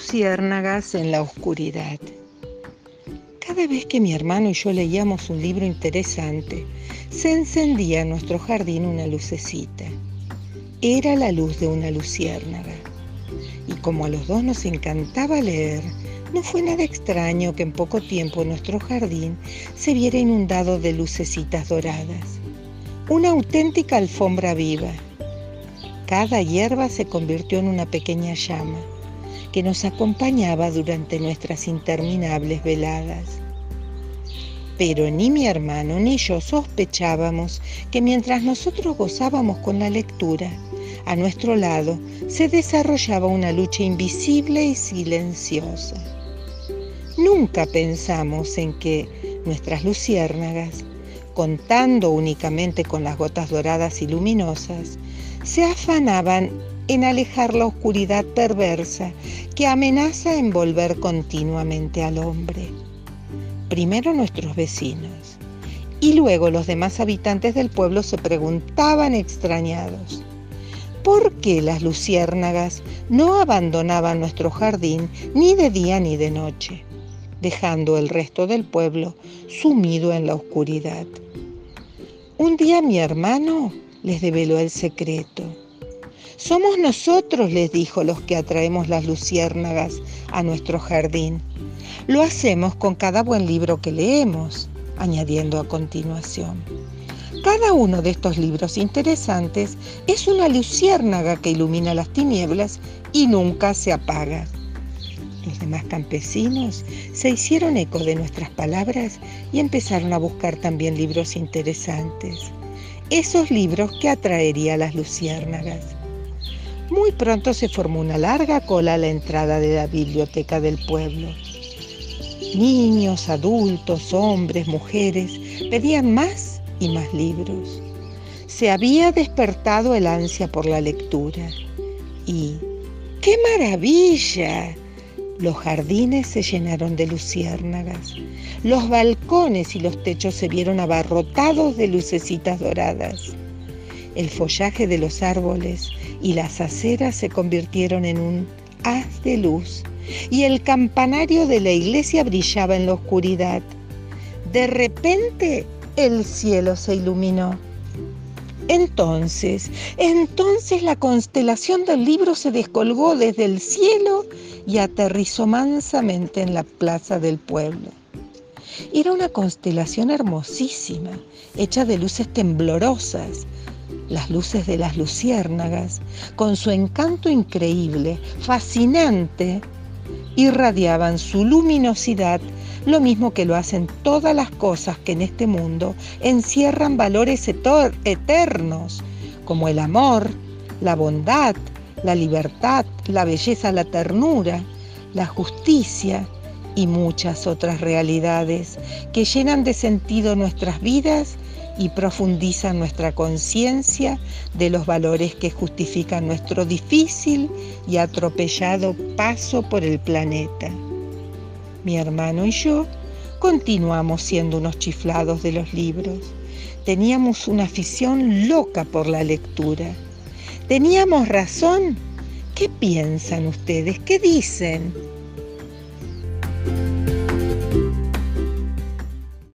luciérnagas en la oscuridad. Cada vez que mi hermano y yo leíamos un libro interesante, se encendía en nuestro jardín una lucecita. Era la luz de una luciérnaga. Y como a los dos nos encantaba leer, no fue nada extraño que en poco tiempo nuestro jardín se viera inundado de lucecitas doradas. Una auténtica alfombra viva. Cada hierba se convirtió en una pequeña llama que nos acompañaba durante nuestras interminables veladas. Pero ni mi hermano ni yo sospechábamos que mientras nosotros gozábamos con la lectura, a nuestro lado se desarrollaba una lucha invisible y silenciosa. Nunca pensamos en que nuestras luciérnagas, contando únicamente con las gotas doradas y luminosas, se afanaban en alejar la oscuridad perversa que amenaza envolver continuamente al hombre. Primero nuestros vecinos y luego los demás habitantes del pueblo se preguntaban extrañados, ¿por qué las luciérnagas no abandonaban nuestro jardín ni de día ni de noche, dejando el resto del pueblo sumido en la oscuridad? Un día mi hermano les develó el secreto somos nosotros, les dijo, los que atraemos las luciérnagas a nuestro jardín. Lo hacemos con cada buen libro que leemos, añadiendo a continuación. Cada uno de estos libros interesantes es una luciérnaga que ilumina las tinieblas y nunca se apaga. Los demás campesinos se hicieron eco de nuestras palabras y empezaron a buscar también libros interesantes. Esos libros que atraería a las luciérnagas. Muy pronto se formó una larga cola a la entrada de la biblioteca del pueblo. Niños, adultos, hombres, mujeres pedían más y más libros. Se había despertado el ansia por la lectura. Y ¡qué maravilla! Los jardines se llenaron de luciérnagas. Los balcones y los techos se vieron abarrotados de lucecitas doradas. El follaje de los árboles y las aceras se convirtieron en un haz de luz y el campanario de la iglesia brillaba en la oscuridad. De repente el cielo se iluminó. Entonces, entonces la constelación del libro se descolgó desde el cielo y aterrizó mansamente en la plaza del pueblo. Era una constelación hermosísima, hecha de luces temblorosas, las luces de las luciérnagas, con su encanto increíble, fascinante, irradiaban su luminosidad, lo mismo que lo hacen todas las cosas que en este mundo encierran valores eternos, como el amor, la bondad, la libertad, la belleza, la ternura, la justicia y muchas otras realidades que llenan de sentido nuestras vidas y profundizan nuestra conciencia de los valores que justifican nuestro difícil y atropellado paso por el planeta. Mi hermano y yo continuamos siendo unos chiflados de los libros. Teníamos una afición loca por la lectura. ¿Teníamos razón? ¿Qué piensan ustedes? ¿Qué dicen?